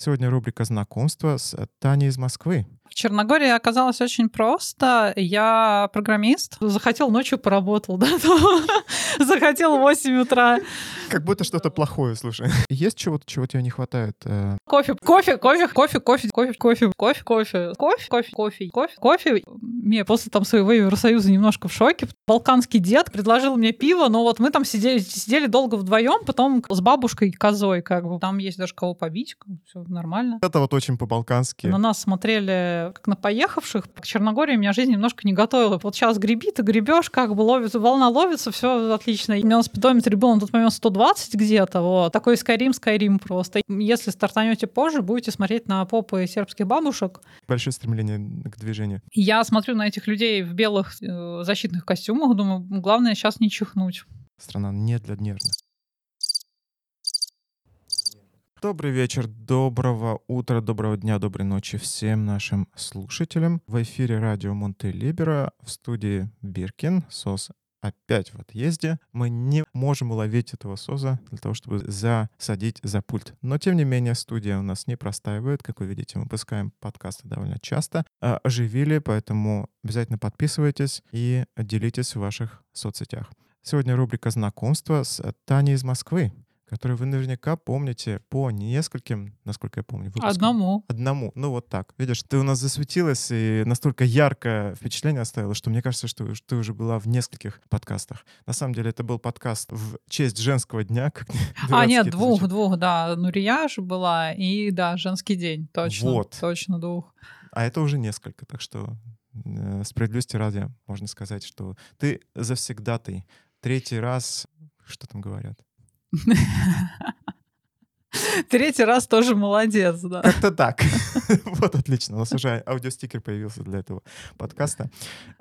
Сегодня рубрика «Знакомство» с Таней из Москвы. В Черногории оказалось очень просто. Я программист. Захотел ночью поработал, да? Захотел в 8 утра. Как будто что-то плохое, слушай. Есть чего-то, чего тебе не хватает? Э? Кофе, кофе, кофе, кофе, кофе, кофе, кофе, кофе, кофе, кофе, кофе, кофе, кофе, кофе. Я после там своего Евросоюза немножко в шоке. Балканский дед предложил мне пиво, но вот мы там сидели, сидели долго вдвоем, потом с бабушкой козой, как бы. Там есть даже кого побить, все нормально. Это вот очень по-балкански. На нас смотрели как на поехавших. К Черногории меня жизнь немножко не готовила. Вот сейчас греби, ты гребешь, как бы ловится, волна ловится, все отлично. И у меня на спидометре был на тот момент 120 где-то, вот. Такой Skyrim, Skyrim просто. Если стартанете позже, будете смотреть на попы сербских бабушек. Большое стремление к движению. Я смотрю на этих людей в белых э, защитных костюмах, думаю, главное сейчас не чихнуть. Страна не для нервных. Добрый вечер, доброго утра, доброго дня, доброй ночи всем нашим слушателям. В эфире радио Монте-Либера в студии Биркин, СОС опять в отъезде. Мы не можем уловить этого СОЗа для того, чтобы засадить за пульт. Но, тем не менее, студия у нас не простаивает. Как вы видите, мы выпускаем подкасты довольно часто. А, оживили, поэтому обязательно подписывайтесь и делитесь в ваших соцсетях. Сегодня рубрика «Знакомство» с Таней из Москвы который вы наверняка помните по нескольким, насколько я помню, выпускам. Одному. Одному. Ну вот так. Видишь, ты у нас засветилась и настолько яркое впечатление оставила, что мне кажется, что ты уже была в нескольких подкастах. На самом деле это был подкаст в честь женского дня. Как а, нет, двух, двух, да. Нурия же была и, да, женский день. Точно. Вот. Точно двух. А это уже несколько, так что э, справедливости ради можно сказать, что ты завсегдатый. Третий раз, что там говорят? Третий раз тоже молодец, да. Как-то так. Вот отлично. У нас уже аудиостикер появился для этого подкаста.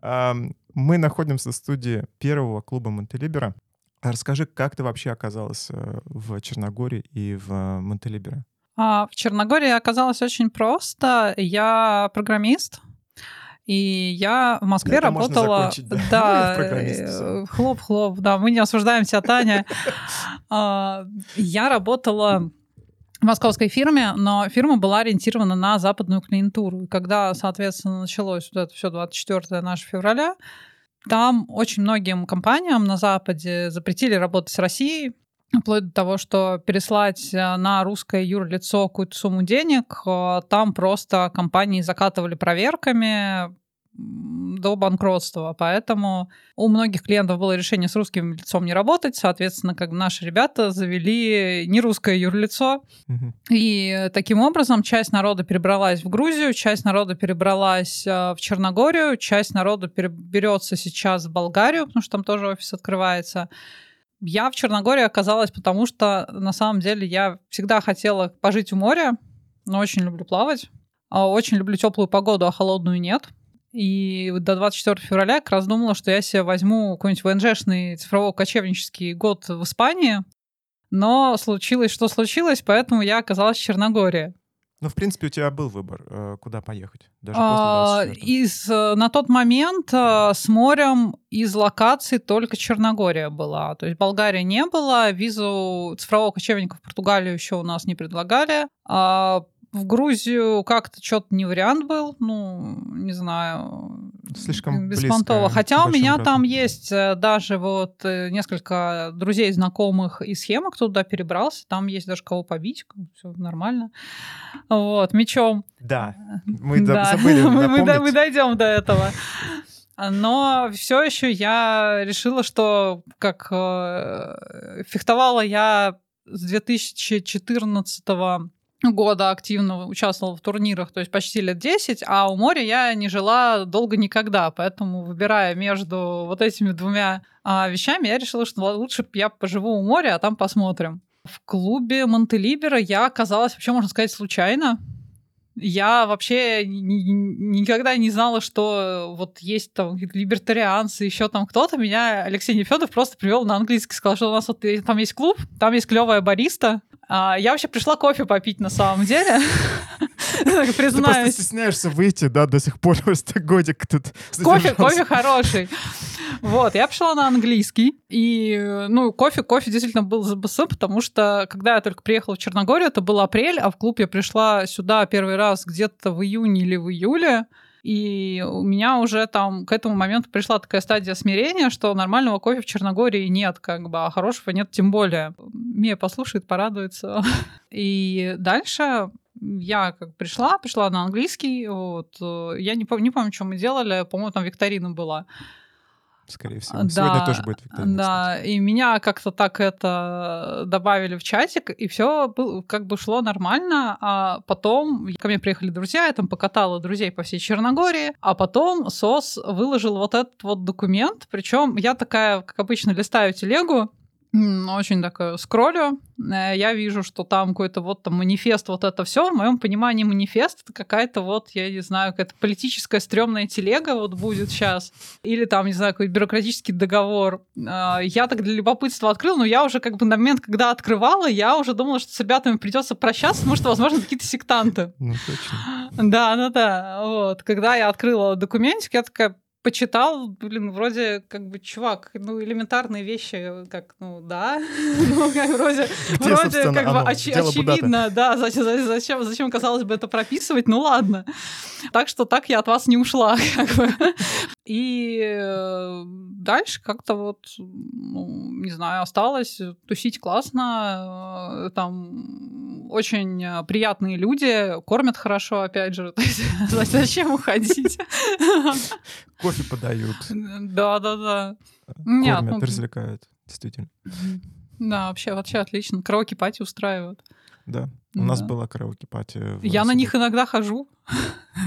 Мы находимся в студии первого клуба Монтелибера. Расскажи, как ты вообще оказалась э, в Черногории и в Монтелибере? А, в Черногории оказалось очень просто. Я программист, и я в Москве Это работала... да, э, хлоп-хлоп, да, мы не осуждаем тебя, Таня. А, я работала в московской фирме, но фирма была ориентирована на западную клиентуру. Когда, соответственно, началось вот это все 24 наше февраля, там очень многим компаниям на Западе запретили работать с Россией, вплоть до того, что переслать э, на русское юрлицо какую-то сумму денег, э, там просто компании закатывали проверками, до банкротства. Поэтому у многих клиентов было решение с русским лицом не работать. Соответственно, как наши ребята завели не русское юрлицо. Угу. И таким образом часть народа перебралась в Грузию, часть народа перебралась э, в Черногорию, часть народа переберется сейчас в Болгарию, потому что там тоже офис открывается. Я в Черногории оказалась, потому что на самом деле я всегда хотела пожить у моря, но очень люблю плавать. А очень люблю теплую погоду, а холодную нет. И до 24 февраля как раз думала, что я себе возьму какой-нибудь ВНЖшный цифрово-кочевнический год в Испании. Но случилось, что случилось, поэтому я оказалась в Черногории. Ну, в принципе, у тебя был выбор, э, куда поехать, даже а, после из, э, На тот момент э, с морем из локаций только Черногория была. То есть Болгарии не было, визу цифрового кочевника в Португалию еще у нас не предлагали. А в Грузию как-то что-то не вариант был, ну, не знаю. Слишком беспонтово. Хотя у меня братом. там есть э, даже вот э, несколько друзей, знакомых и схемок, кто туда перебрался. Там есть даже кого побить, все нормально. Вот, мечом. Да, мы да. забыли мы, мы, мы дойдем до этого. Но все еще я решила, что как э, фехтовала я с 2014 года активно участвовала в турнирах, то есть почти лет 10, а у моря я не жила долго никогда, поэтому выбирая между вот этими двумя а, вещами, я решила, что лучше я поживу у моря, а там посмотрим. В клубе Монтелибера я оказалась, вообще, можно сказать, случайно. Я вообще никогда не знала, что вот есть там либертарианцы, еще там кто-то. Меня Алексей Нефедов просто привел на английский, сказал, что у нас вот там есть клуб, там есть клевая бариста, я вообще пришла кофе попить на самом деле. Признаюсь. Ты просто стесняешься выйти, да, до сих пор, просто годик тут Кофе, кофе хороший. Вот, я пришла на английский, и, ну, кофе, кофе действительно был за БС, потому что, когда я только приехала в Черногорию, это был апрель, а в клуб я пришла сюда первый раз где-то в июне или в июле, и у меня уже там к этому моменту пришла такая стадия смирения, что нормального кофе в Черногории нет, как бы, а хорошего нет тем более. Мия послушает, порадуется. И дальше я как пришла, пришла на английский, вот, я не, помню, не помню, что мы делали, по-моему, там викторина была. Скорее всего. Да, Сегодня тоже будет викторина. Да, кстати. и меня как-то так это добавили в чатик, и все как бы шло нормально. А потом ко мне приехали друзья, я там покатала друзей по всей Черногории, а потом СОС выложил вот этот вот документ. Причем я такая, как обычно, листаю телегу, очень так скроллю, э, я вижу, что там какой-то вот там манифест, вот это все. В моем понимании манифест это какая-то вот, я не знаю, какая-то политическая стрёмная телега вот будет сейчас. Или там, не знаю, какой бюрократический договор. А, я так для любопытства открыл, но я уже как бы на момент, когда открывала, я уже думала, что с ребятами придется прощаться, потому что, возможно, какие-то сектанты. Ну, точно. Да, да, да. Вот. Когда я открыла документик, я такая, почитал, блин, вроде как бы, чувак, ну, элементарные вещи, как, ну, да, ну, как, вроде, Где, вроде как бы оч- очевидно, да, зачем, зачем, зачем, казалось бы, это прописывать, ну, ладно. Так что так я от вас не ушла, как бы. И э, дальше как-то вот, ну, не знаю, осталось тусить классно, э, там очень приятные люди, кормят хорошо, опять же, зачем уходить? Кофе подают. Да, да, да. Нет, Кормят, ну... развлекают, действительно. Да, вообще, вообще отлично. Караоке-пати устраивают. Да, у нас была караоке-пати. Я на них иногда хожу.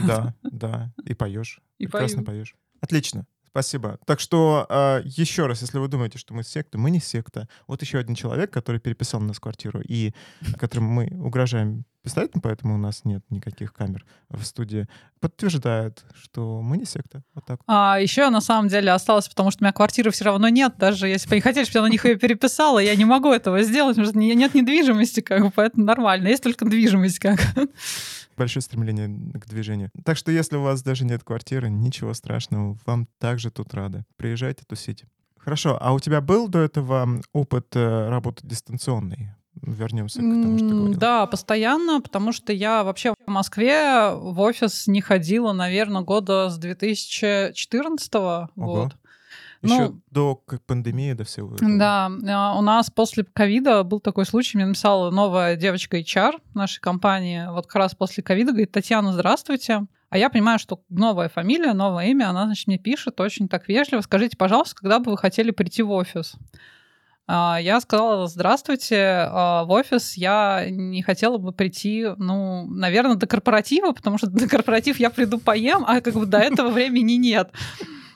Да, да, и поешь. И Прекрасно поешь. Отлично. Спасибо. Так что э, еще раз, если вы думаете, что мы секта, мы не секта. Вот еще один человек, который переписал на нас квартиру и которым мы угрожаем пистолетом, поэтому у нас нет никаких камер в студии, подтверждает, что мы не секта. Вот так. А еще на самом деле осталось, потому что у меня квартиры все равно нет, даже если бы не хотели, чтобы я на них ее переписала, я не могу этого сделать, потому что нет недвижимости, как бы, поэтому нормально. Есть только движимость, как большое стремление к движению. Так что если у вас даже нет квартиры, ничего страшного, вам также тут рады. Приезжайте, тусите. Хорошо, а у тебя был до этого опыт э, работы дистанционной? Вернемся к тому, что ты говорила. Да, постоянно, потому что я вообще в Москве в офис не ходила, наверное, года с 2014 -го. Вот. Еще ну, до пандемии, до всего этого. Да, а, у нас после ковида был такой случай, мне написала новая девочка HR нашей компании, вот как раз после ковида, говорит, Татьяна, здравствуйте. А я понимаю, что новая фамилия, новое имя, она, значит, мне пишет очень так вежливо, скажите, пожалуйста, когда бы вы хотели прийти в офис? А, я сказала, здравствуйте, а, в офис я не хотела бы прийти, ну, наверное, до корпоратива, потому что до корпоратив я приду поем, а как бы до этого времени нет.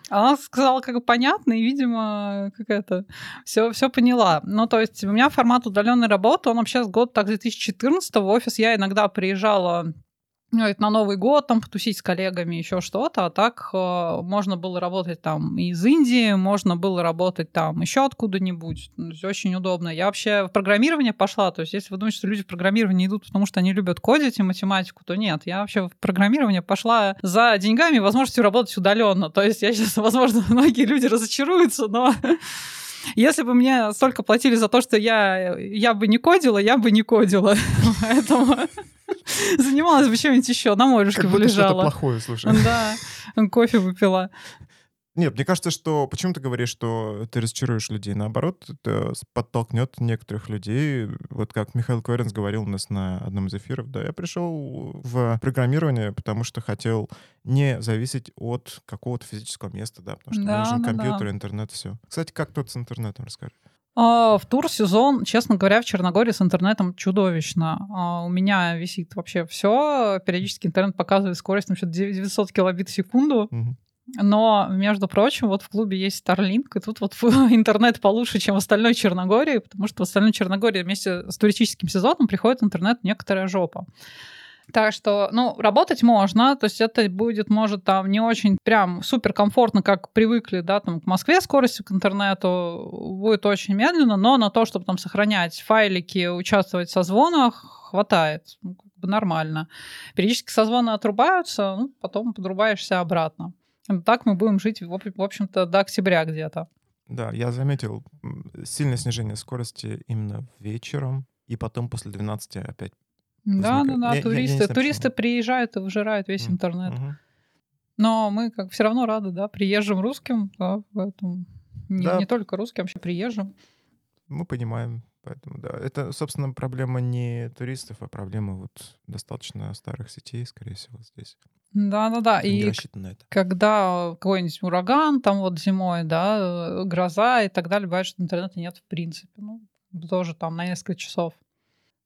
Она сказала, как бы понятно, и, видимо, какая-то все, все поняла. Ну, то есть у меня формат удаленной работы, он вообще с года так 2014 в офис я иногда приезжала ну, это на Новый год, там, потусить с коллегами, еще что-то, а так э, можно было работать там из Индии, можно было работать там еще откуда-нибудь, очень удобно. Я вообще в программирование пошла, то есть если вы думаете, что люди в программирование идут, потому что они любят кодить и математику, то нет, я вообще в программирование пошла за деньгами и возможностью работать удаленно, то есть я сейчас, возможно, многие люди разочаруются, но если бы мне столько платили за то, что я, я бы не кодила, я бы не кодила. Поэтому занималась бы чем-нибудь еще, на морюшке бы лежала. что-то плохое, слушай. Да, кофе выпила. Нет, мне кажется, что почему ты говоришь, что ты разочаруешь людей? Наоборот, это подтолкнет некоторых людей. Вот как Михаил Кверенс говорил у нас на одном из эфиров, да, я пришел в программирование, потому что хотел не зависеть от какого-то физического места, да, потому что да, нужен да, компьютер, да. интернет, все. Кстати, как тут с интернетом, расскажи. А, в тур сезон, честно говоря, в Черногории с интернетом чудовищно. А, у меня висит вообще все. Периодически интернет показывает скорость там, 900 килобит в секунду. Угу. Но, между прочим, вот в клубе есть Starlink, и тут вот интернет получше, чем в остальной Черногории, потому что в остальной Черногории вместе с туристическим сезоном приходит интернет некоторая жопа. Так что, ну, работать можно, то есть это будет, может, там не очень прям супер комфортно, как привыкли, да, там к Москве скоростью к интернету будет очень медленно, но на то, чтобы там сохранять файлики, участвовать в созвонах, хватает, ну, как бы нормально. Периодически созвоны отрубаются, ну, потом подрубаешься обратно. Так мы будем жить, в общем-то, до октября где-то. Да, я заметил сильное снижение скорости именно вечером, и потом после 12 опять. Да, да, да, туристы, туристы приезжают и выжирают весь интернет. Но мы как все равно рады, да, приезжим русским, да, поэтому не, да. не только русским, вообще приезжим. Мы понимаем, поэтому да. Это, собственно, проблема не туристов, а проблема вот достаточно старых сетей, скорее всего, здесь. Да, да, да. И когда какой-нибудь ураган, там вот зимой, да, э, гроза и так далее, бывает, что интернета нет в принципе. Ну, тоже там на несколько часов.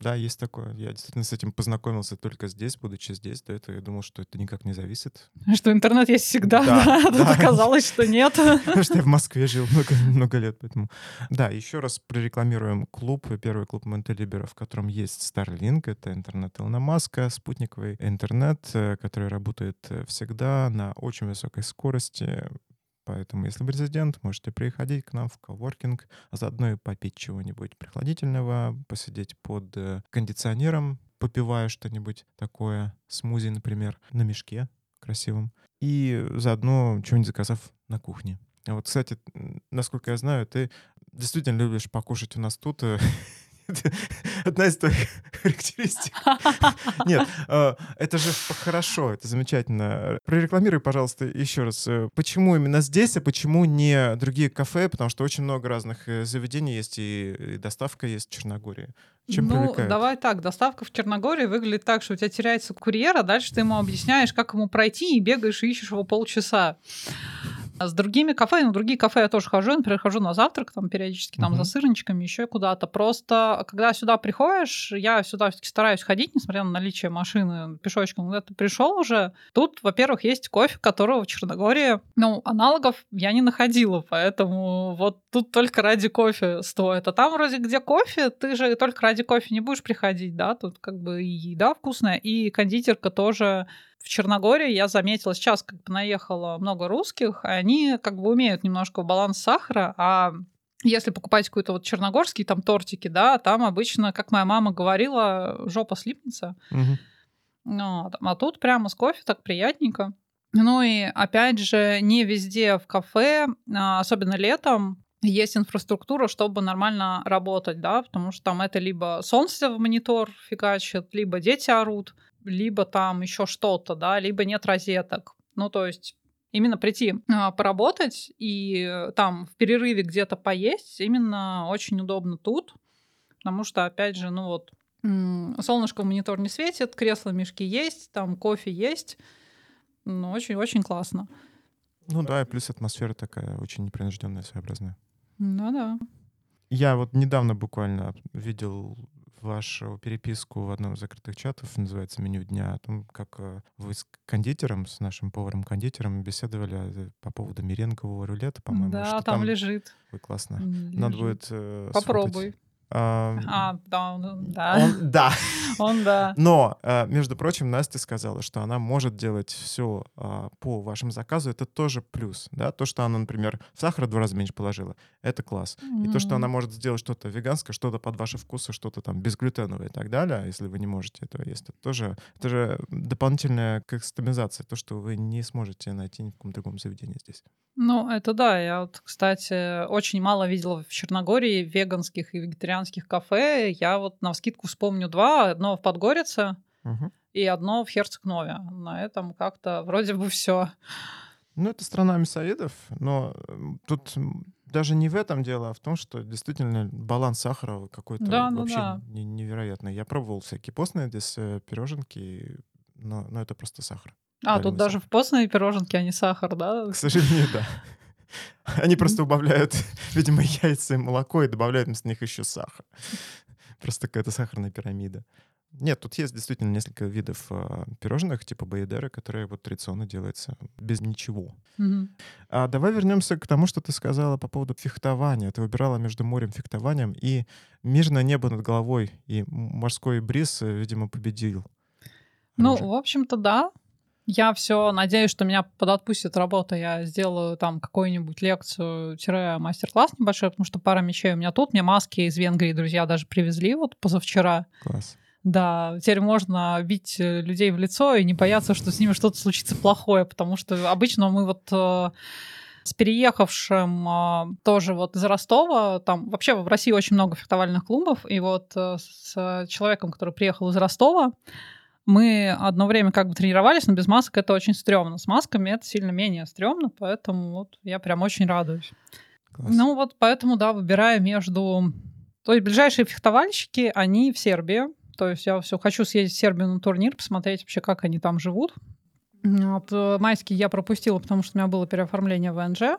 Да, есть такое. Я действительно с этим познакомился только здесь, будучи здесь. До этого я думал, что это никак не зависит. Что интернет есть всегда, да. да. оказалось, что нет. Потому что я в Москве жил много, много лет, поэтому... Да, еще раз прорекламируем клуб, первый клуб Монтелибера, в котором есть Starlink. Это интернет Илона Маска, спутниковый интернет, э, который работает э, всегда на очень высокой скорости. Поэтому, если вы резидент, можете приходить к нам в коворкинг, а заодно и попить чего-нибудь прохладительного, посидеть под э, кондиционером, попивая что-нибудь такое, смузи, например, на мешке красивом, и заодно что-нибудь заказав на кухне. Вот, кстати, насколько я знаю, ты действительно любишь покушать у нас тут. Одна из твоих характеристик. Нет, э, это же хорошо, это замечательно. Прорекламируй, пожалуйста, еще раз, э, почему именно здесь, а почему не другие кафе, потому что очень много разных э, заведений есть, и доставка есть в Черногории. Чем ну, привлекает? давай так, доставка в Черногории выглядит так, что у тебя теряется курьер, а дальше ты ему объясняешь, как ему пройти, и бегаешь и ищешь его полчаса. А с другими кафе, ну, другие кафе я тоже хожу, например, хожу на завтрак, там, периодически, там, uh-huh. за сырничками, еще куда-то. Просто, когда сюда приходишь, я сюда все-таки стараюсь ходить, несмотря на наличие машины пешочком. Когда ты пришел уже, тут, во-первых, есть кофе, которого в Черногории, ну, аналогов я не находила, поэтому вот тут только ради кофе стоит. А там вроде где кофе, ты же только ради кофе не будешь приходить, да, тут как бы и еда вкусная, и кондитерка тоже в Черногории я заметила, сейчас как бы наехало много русских, они как бы умеют немножко баланс сахара, а если покупать какой-то вот черногорский там тортики, да, там обычно, как моя мама говорила, жопа слипнется. Угу. Ну, а тут прямо с кофе так приятненько. Ну и опять же, не везде в кафе, а, особенно летом, есть инфраструктура, чтобы нормально работать, да, потому что там это либо солнце в монитор фигачит, либо дети орут либо там еще что-то, да, либо нет розеток. Ну, то есть именно прийти а, поработать и э, там в перерыве где-то поесть именно очень удобно тут, потому что, опять же, ну вот, солнышко в монитор не светит, кресла мешки есть, там кофе есть, ну, очень-очень классно. Ну да, и плюс атмосфера такая очень непринужденная, своеобразная. Ну да. Я вот недавно буквально видел вашу переписку в одном из закрытых чатов, называется «Меню дня», о том, как э, вы с кондитером, с нашим поваром-кондитером беседовали э, по поводу меренгового рулета, по-моему. Да, там, там лежит. Ой, классно. Лежит. Надо будет э, Попробуй. Сфотать. А, да, он, да. Он, да. Он, да. Но, э, между прочим, Настя сказала, что она может делать все а, по вашему заказу. Это тоже плюс, да. То, что она, например, сахара в два раза меньше положила, это класс. Mm-hmm. И то, что она может сделать что-то веганское, что-то под ваши вкусы, что-то там безглютеновое и так далее, если вы не можете этого есть, это тоже это же дополнительная кастомизация, то, что вы не сможете найти ни в каком другом заведении здесь. Ну, это да. Я вот, кстати, очень мало видела в Черногории веганских и вегетарианских кафе. Я вот на скидку вспомню два. Одно в Подгорице угу. и одно в Херцег-Нове. На этом как-то вроде бы все. Ну, это страна мясоедов, но тут даже не в этом дело, а в том, что действительно баланс сахара какой-то да, ну вообще да. невероятный. Я пробовал всякие постные здесь э, пироженки, но, но это просто сахар. А, тут даже в постные пироженки, а не сахар, да? К сожалению, да. Они просто убавляют, видимо, яйца и молоко и добавляют вместо них еще сахар. Просто какая-то сахарная пирамида. Нет, тут есть действительно несколько видов э, пирожных, типа Баедера, которые вот традиционно делаются без ничего. Mm-hmm. А давай вернемся к тому, что ты сказала по поводу фехтования. Ты выбирала между морем, фехтованием, и мирное небо над головой, и морской бриз, э, видимо, победил. Ну, в общем-то, да. Я все надеюсь, что меня подотпустит работа, я сделаю там какую-нибудь лекцию-мастер-класс небольшой, потому что пара мечей у меня тут, мне маски из Венгрии друзья даже привезли вот позавчера. Класс. Да, теперь можно бить э, людей в лицо и не бояться, что с ними что-то случится плохое, потому что обычно мы вот э, с переехавшим э, тоже вот из Ростова, там вообще в России очень много фехтовальных клубов, и вот э, с человеком, который приехал из Ростова, мы одно время как бы тренировались, но без масок это очень стрёмно. С масками это сильно менее стрёмно, поэтому вот я прям очень радуюсь. Класс. Ну вот поэтому, да, выбираю между... То есть ближайшие фехтовальщики, они в Сербии. То есть я все хочу съездить в Сербию на турнир, посмотреть вообще, как они там живут. Вот, э, майский я пропустила, потому что у меня было переоформление в НЖ,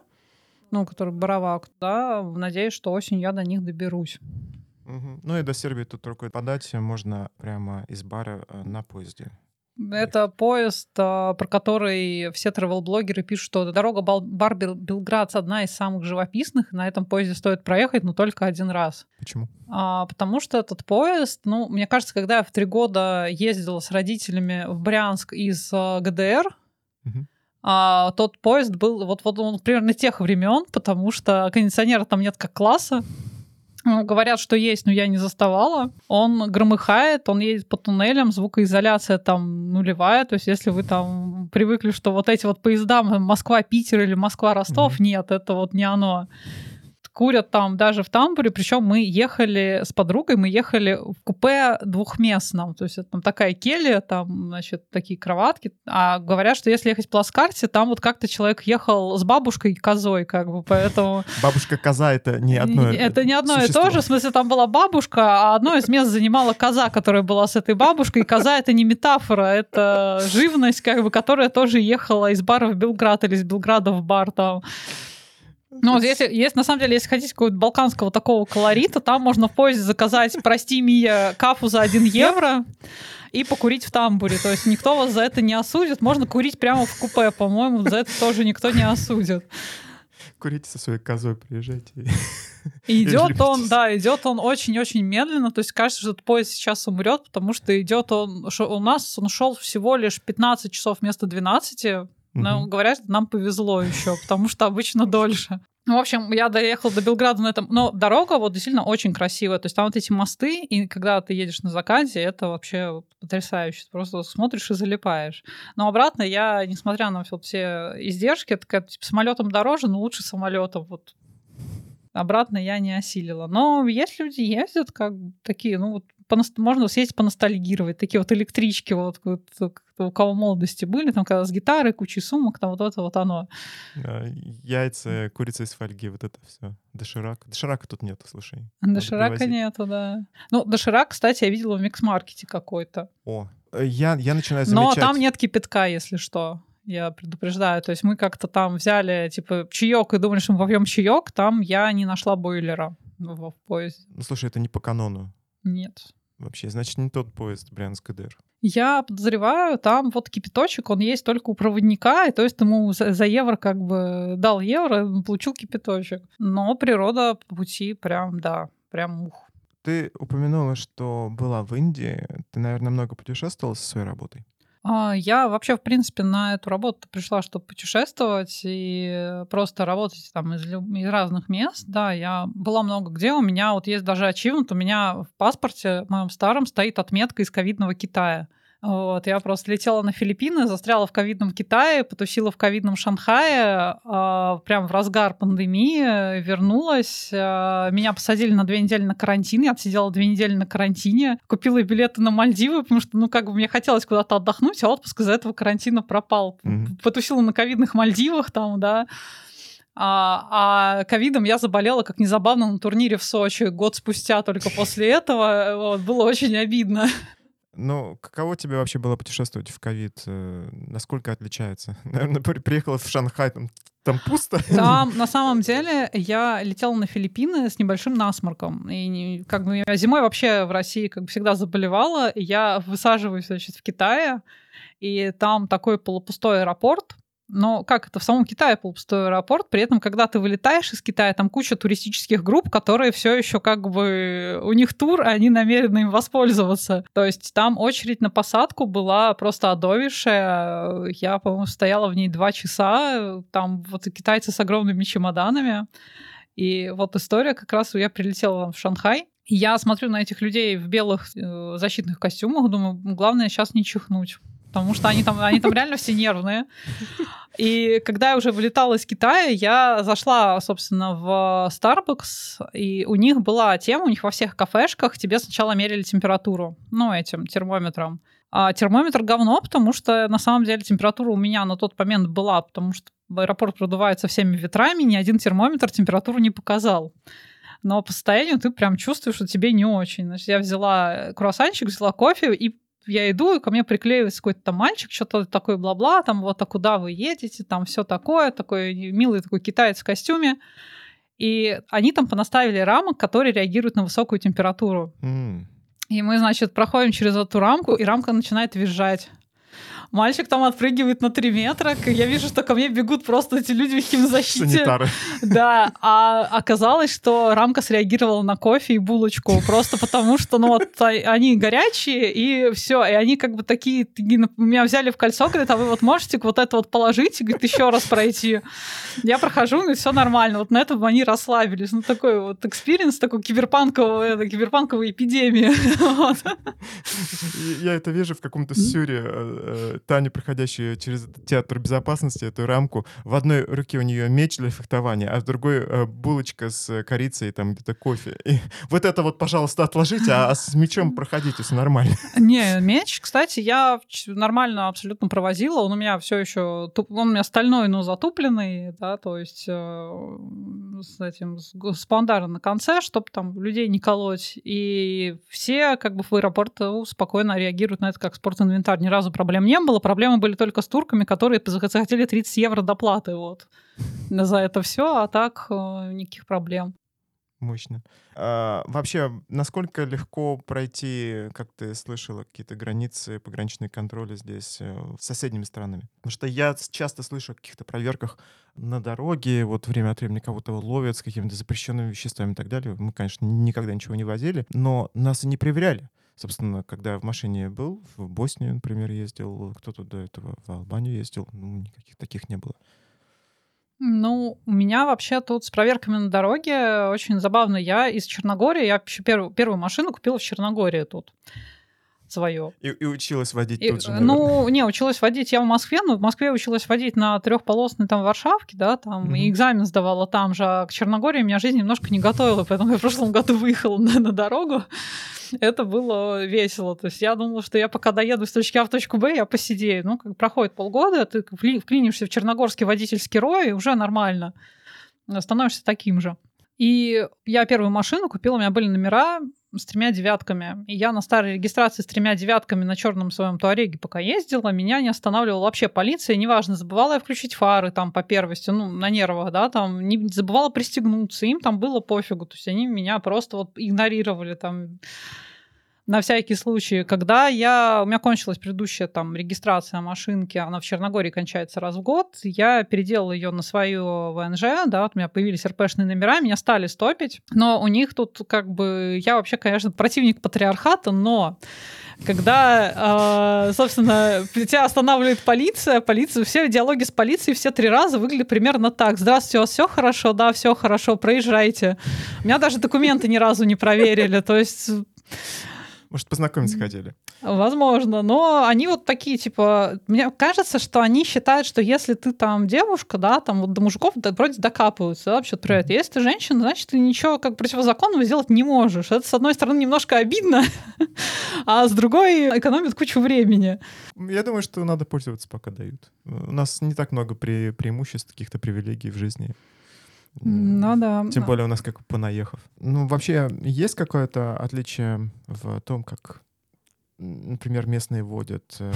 ну, который Боровак, да, надеюсь, что осенью я до них доберусь. Угу. Ну и до Сербии тут рукой подать можно прямо из бара э, на поезде. Это поезд, а, про который все travel-блогеры пишут, что дорога Бар-Белград одна из самых живописных. На этом поезде стоит проехать, но только один раз. Почему? А, потому что этот поезд, ну, мне кажется, когда я в три года ездила с родителями в Брянск из а, ГДР, угу. а, тот поезд был вот, вот он примерно тех времен, потому что кондиционера там нет как класса. Говорят, что есть, но я не заставала. Он громыхает, он едет по туннелям, звукоизоляция там нулевая. То есть, если вы там привыкли, что вот эти вот поезда Москва-Питер или Москва-Ростов, mm-hmm. нет, это вот не оно курят там даже в тамбуре. Причем мы ехали с подругой, мы ехали в купе двухместном. То есть это там такая келья, там, значит, такие кроватки. А говорят, что если ехать в плацкарте, там вот как-то человек ехал с бабушкой и козой, как бы, поэтому... Бабушка-коза — это не одно Это не одно и то же. В смысле, там была бабушка, а одно из мест занимала коза, которая была с этой бабушкой. И коза — это не метафора, это живность, как бы, которая тоже ехала из бара в Белград или из Белграда в бар там. Ну, вот если, если, на самом деле, если хотите какого-то балканского такого колорита, там можно в поезде заказать «Прости, Мия» кафу за 1 евро и покурить в тамбуре. То есть никто вас за это не осудит. Можно курить прямо в купе, по-моему, за это тоже никто не осудит. Курите со своей козой, приезжайте. И идет он, да, идет он очень-очень медленно. То есть кажется, что этот поезд сейчас умрет, потому что идет он, у нас он шел всего лишь 15 часов вместо 12 но угу. говорят, нам повезло еще, потому что обычно дольше. Ну, в общем, я доехал до Белграда на этом. Но дорога вот действительно очень красивая. То есть там вот эти мосты, и когда ты едешь на закате, это вообще потрясающе. Ты просто смотришь и залипаешь. Но обратно я, несмотря на вот все издержки, это типа, самолетом дороже, но лучше самолетом. Вот обратно я не осилила. Но есть люди ездят, как такие, ну вот можно съездить поностальгировать. Такие вот электрички, вот, вот у кого молодости были, там когда с гитарой, кучей сумок, там вот это вот оно. Да, яйца, курица из фольги, вот это все. Доширак. Доширака тут нету, слушай. Доширака нету, да. Ну, доширак, кстати, я видела в микс-маркете какой-то. О, э, я, я начинаю замечать... Но там нет кипятка, если что я предупреждаю. То есть мы как-то там взяли, типа, чаек и думали, что мы попьем чаек, там я не нашла бойлера в поезде. Ну, слушай, это не по канону. Нет вообще. Значит, не тот поезд Брянск-ДР. Я подозреваю, там вот кипяточек, он есть только у проводника, и то есть ему за, за евро как бы дал евро, получил кипяточек. Но природа по пути прям, да, прям ух. Ты упомянула, что была в Индии. Ты, наверное, много путешествовала со своей работой? А, я вообще, в принципе, на эту работу пришла, чтобы путешествовать и просто работать там из, из разных мест. Да, я была много где. У меня вот есть даже ачивмент. У меня в паспорте моем старом стоит отметка из ковидного Китая. Вот, я просто летела на Филиппины, застряла в ковидном Китае, потусила в ковидном Шанхае, э, прям в разгар пандемии, вернулась. Э, меня посадили на две недели на карантин, я отсидела две недели на карантине, купила билеты на Мальдивы, потому что, ну, как бы мне хотелось куда-то отдохнуть, а отпуск из-за этого карантина пропал. Mm-hmm. Потусила на ковидных Мальдивах там, да. А, а ковидом я заболела, как незабавно, на турнире в Сочи год спустя только после этого. Вот, было очень обидно. Ну, каково тебе вообще было путешествовать в ковид? Э, насколько отличается? Наверное, приехала в Шанхай, там, там пусто. Там, на самом деле, я летела на Филиппины с небольшим насморком. И как бы я зимой вообще в России, как бы всегда заболевала. Я высаживаюсь, значит, в Китае, и там такой полупустой аэропорт, но как это в самом Китае полупустой аэропорт, при этом, когда ты вылетаешь из Китая, там куча туристических групп, которые все еще как бы у них тур, они намерены им воспользоваться. То есть там очередь на посадку была просто одовившая. Я, по-моему, стояла в ней два часа. Там вот китайцы с огромными чемоданами. И вот история как раз, я прилетела в Шанхай, Я смотрю на этих людей в белых э, защитных костюмах, думаю, главное сейчас не чихнуть потому что они там, они там реально все нервные. И когда я уже вылетала из Китая, я зашла, собственно, в Starbucks, и у них была тема, у них во всех кафешках тебе сначала мерили температуру, ну, этим термометром. А термометр говно, потому что на самом деле температура у меня на тот момент была, потому что аэропорт продувается всеми ветрами, ни один термометр температуру не показал. Но по состоянию ты прям чувствуешь, что тебе не очень. Значит, я взяла круассанчик, взяла кофе и я иду, и ко мне приклеивается какой-то там мальчик, что-то такое бла-бла, там вот, а куда вы едете, там все такое, такой милый такой китаец в костюме. И они там понаставили рамок, которые реагируют на высокую температуру. Mm. И мы, значит, проходим через эту рамку, и рамка начинает визжать. Мальчик там отпрыгивает на 3 метра. Я вижу, что ко мне бегут просто эти люди в химзащите. Санитары. Да, а оказалось, что рамка среагировала на кофе и булочку. Просто потому, что ну, вот, а, они горячие, и все. И они как бы такие... Меня взяли в кольцо, говорят, а вы вот можете вот это вот положить и, говорит, еще раз пройти. Я прохожу, и все нормально. Вот на этом они расслабились. Ну, такой вот experience, такой киберпанковая, киберпанковая эпидемия. Я это вижу в каком-то сюре э, Таня, проходящая через театр безопасности, эту рамку, в одной руке у нее меч для фехтования, а в другой э, булочка с корицей, там где-то кофе. И вот это вот, пожалуйста, отложите, а с мечом проходите, все нормально. Не, меч, кстати, я нормально абсолютно провозила, он у меня все еще, он у меня стальной, но затупленный, да, то есть э, с этим, с, с пандаром на конце, чтобы там людей не колоть, и все как бы в аэропорту спокойно реагируют на это как спортинвентарь, ни разу проблем не было, было. Проблемы были только с турками, которые захотели 30 евро доплаты вот за это все, а так э, никаких проблем. Мощно. А, вообще, насколько легко пройти, как ты слышала, какие-то границы, пограничные контроли здесь э, с соседними странами? Потому что я часто слышу о каких-то проверках на дороге, вот время от времени кого-то ловят с какими-то запрещенными веществами и так далее. Мы, конечно, никогда ничего не возили, но нас и не проверяли. Собственно, когда я в машине был, в Боснию, например, ездил, кто-то до этого в Албанию ездил, ну, никаких таких не было. Ну, у меня вообще тут с проверками на дороге очень забавно. Я из Черногории, я первую, первую машину купила в Черногории тут свое. И, и училась водить и, тут же, наверное. Ну, не, училась водить я в Москве, но в Москве училась водить на трехполосной там Варшавке, да, там, mm-hmm. и экзамен сдавала там же, а к Черногории меня жизнь немножко не готовила, поэтому я в прошлом году выехала на, на дорогу. Это было весело. То есть я думала, что я пока доеду с точки А в точку Б, я посидею. Ну, как проходит полгода, ты вклинишься в черногорский водительский рой, и уже нормально. Становишься таким же. И я первую машину купила, у меня были номера с тремя девятками. И я на старой регистрации с тремя девятками на черном своем туареге пока ездила, меня не останавливала вообще полиция, неважно, забывала я включить фары там по первости, ну, на нервах, да, там, не забывала пристегнуться, им там было пофигу, то есть они меня просто вот игнорировали там на всякий случай, когда я, у меня кончилась предыдущая там регистрация машинки, она в Черногории кончается раз в год, я переделала ее на свою ВНЖ, да, вот у меня появились РПшные номера, меня стали стопить, но у них тут как бы, я вообще, конечно, противник патриархата, но когда, э, собственно, тебя останавливает полиция, полиция, все диалоги с полицией все три раза выглядят примерно так. Здравствуйте, у вас все хорошо? Да, все хорошо, проезжайте. У меня даже документы ни разу не проверили, то есть может, познакомиться хотели? Возможно, но они вот такие, типа, мне кажется, что они считают, что если ты там девушка, да, там вот до мужиков да, вроде докапываются, да, вообще привет. Если ты женщина, значит, ты ничего как противозаконного сделать не можешь. Это, с одной стороны, немножко обидно, а с другой экономит кучу времени. Я думаю, что надо пользоваться, пока дают. У нас не так много пре преимуществ, каких-то привилегий в жизни. Ну да. Тем более у нас как понаехав. Ну, вообще, есть какое-то отличие в том, как например, местные водят. Э,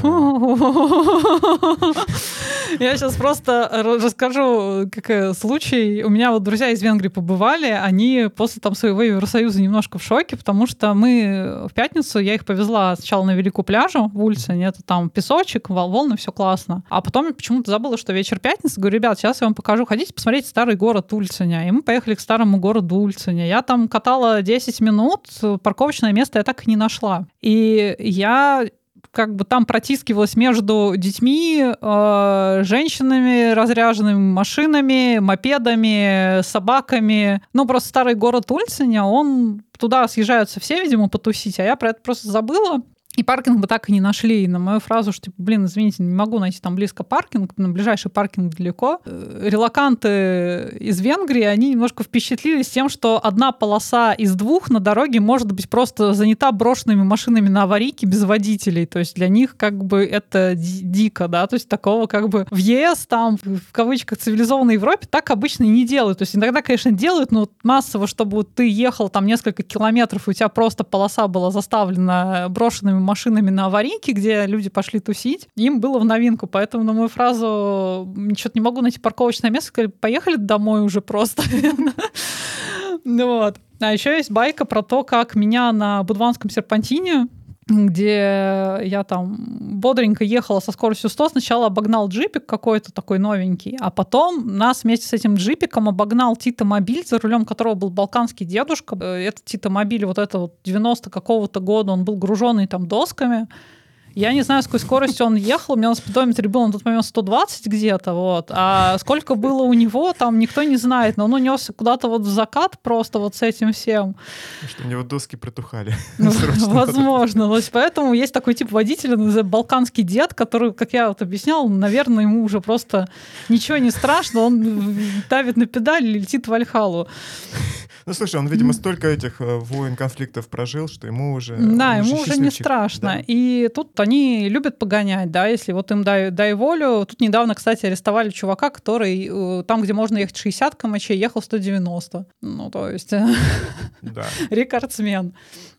Я сейчас просто расскажу как случай. У меня вот друзья из Венгрии побывали, они после там своего Евросоюза немножко в шоке, потому что мы в пятницу, я их повезла сначала на Великую пляжу в Ульцене, это там песочек, волны, все классно. А потом я почему-то забыла, что вечер пятницы, говорю, ребят, сейчас я вам покажу, ходите посмотреть старый город Ульценя. И мы поехали к старому городу Ульценя. Я там катала 10 минут, парковочное место я так и не нашла. И я как бы там протискивалась между детьми, э, женщинами, разряженными машинами, мопедами, собаками. Ну, просто старый город Ульциня, он туда съезжаются все, видимо, потусить, а я про это просто забыла. И паркинг бы так и не нашли. И на мою фразу, что, типа, блин, извините, не могу найти там близко паркинг, на ближайший паркинг далеко. Э, релаканты из Венгрии, они немножко впечатлились тем, что одна полоса из двух на дороге может быть просто занята брошенными машинами на аварийке без водителей. То есть для них как бы это дико, да, то есть такого как бы в ЕС, там, в кавычках, цивилизованной Европе так обычно и не делают. То есть иногда, конечно, делают, но массово, чтобы ты ехал там несколько километров, и у тебя просто полоса была заставлена брошенными машинами на аварийке, где люди пошли тусить, им было в новинку. Поэтому на мою фразу «ничего не могу найти парковочное место», сказали, поехали домой уже просто. Ну вот. А еще есть байка про то, как меня на Будванском серпантине где я там бодренько ехала со скоростью 100, сначала обогнал джипик какой-то такой новенький, а потом нас вместе с этим джипиком обогнал Тита Мобиль, за рулем которого был балканский дедушка. Этот Тита Мобиль вот это вот 90 какого-то года, он был груженный там досками. Я не знаю, с какой скоростью он ехал. У меня на спидометре было на тот момент 120 где-то, вот. А сколько было у него, там никто не знает. Но он унесся куда-то вот в закат просто вот с этим всем. Что у него доски протухали. Ну, возможно. Вот поэтому есть такой тип водителя, балканский дед, который, как я вот объяснял, наверное, ему уже просто ничего не страшно. Он давит на педаль и летит в Альхалу. Ну, слушай, он, видимо, столько этих э, войн, конфликтов прожил, что ему уже... Да, ему уже не страшно. Да. И тут они любят погонять, да, если вот им дай, дай волю. Тут недавно, кстати, арестовали чувака, который э, там, где можно ехать 60 км, ехал 190. Ну, то есть да. рекордсмен.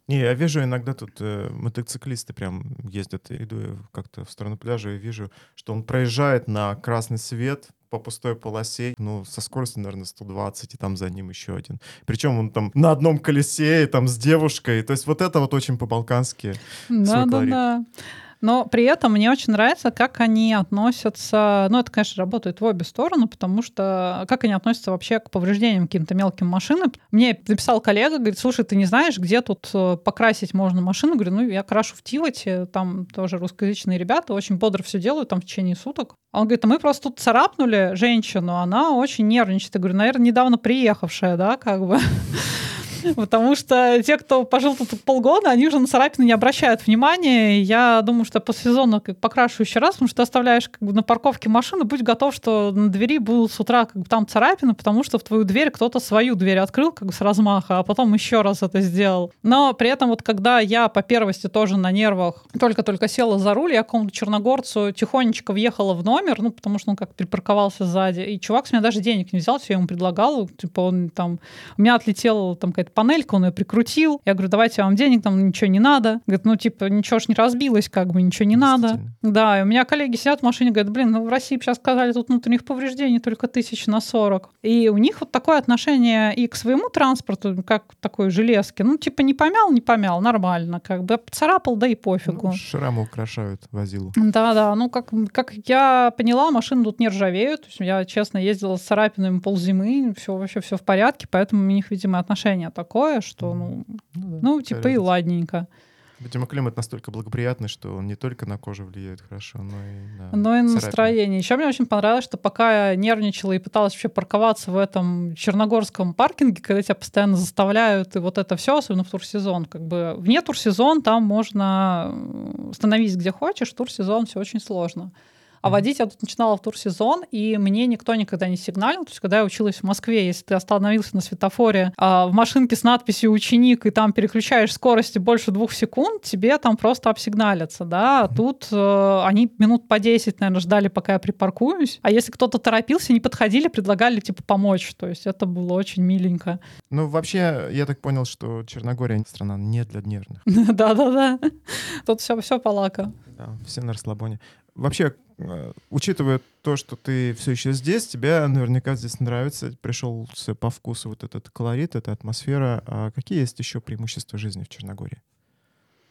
Не, я вижу иногда тут э, мотоциклисты прям ездят, иду как-то в сторону пляжа и вижу, что он проезжает на красный свет по пустой полосе, ну, со скоростью, наверное, 120, и там за ним еще один. Причем он там на одном колесе, и там с девушкой. То есть вот это вот очень по-балкански. Да-да-да. Но при этом мне очень нравится, как они относятся... Ну, это, конечно, работает в обе стороны, потому что как они относятся вообще к повреждениям каким-то мелким машинам. Мне написал коллега, говорит, слушай, ты не знаешь, где тут э, покрасить можно машину? Говорю, ну, я крашу в Тивате, там тоже русскоязычные ребята, очень бодро все делают там в течение суток. Он говорит, а мы просто тут царапнули женщину, она очень нервничает. Я говорю, наверное, недавно приехавшая, да, как бы. Потому что те, кто пожил тут полгода, они уже на царапины не обращают внимания. Я думаю, что по сезону покрашу еще раз, потому что ты оставляешь как бы, на парковке машину, будь готов, что на двери будут с утра как бы, там царапины, потому что в твою дверь кто-то свою дверь открыл как бы с размаха, а потом еще раз это сделал. Но при этом вот когда я по первости тоже на нервах только-только села за руль, я какому-то черногорцу тихонечко въехала в номер, ну, потому что он как припарковался сзади, и чувак с меня даже денег не взял, все я ему предлагал, типа он там, у меня отлетела там какая-то панелька, он ее прикрутил. Я говорю, давайте вам денег, там ничего не надо. Говорит, ну, типа, ничего ж не разбилось, как бы, ничего не надо. Да, и у меня коллеги сидят в машине, говорят, блин, ну, в России сейчас сказали, тут внутренних повреждений только тысяч на 40. И у них вот такое отношение и к своему транспорту, как к такой железке. Ну, типа, не помял, не помял, нормально, как бы, царапал, да и пофигу. Ну, шрамы украшают возилу. Да-да, ну, как, как я поняла, машины тут не ржавеют. То есть я, честно, ездила с царапинами ползимы, все вообще все в порядке, поэтому у них, видимо, отношение такое, что, ну, ну, да, ну типа и ладненько. Видимо, климат настолько благоприятный, что он не только на кожу влияет хорошо, но и на Но и на настроение. Еще мне очень понравилось, что пока я нервничала и пыталась вообще парковаться в этом черногорском паркинге, когда тебя постоянно заставляют, и вот это все, особенно в турсезон, как бы вне турсезон там можно становиться где хочешь, турсезон все очень сложно. А водить я тут начинала в турсезон, и мне никто никогда не сигналил. То есть, когда я училась в Москве, если ты остановился на светофоре а, в машинке с надписью «Ученик», и там переключаешь скорости больше двух секунд, тебе там просто обсигналятся, да. А тут э, они минут по 10, наверное, ждали, пока я припаркуюсь. А если кто-то торопился, не подходили, предлагали, типа, помочь. То есть это было очень миленько. Ну, вообще, я так понял, что Черногория страна не для нервных. Да-да-да. Тут все, все полака. Да, все на расслабоне. Вообще, учитывая то, что ты все еще здесь, тебе наверняка здесь нравится, пришел по вкусу вот этот колорит, эта атмосфера. А какие есть еще преимущества жизни в Черногории?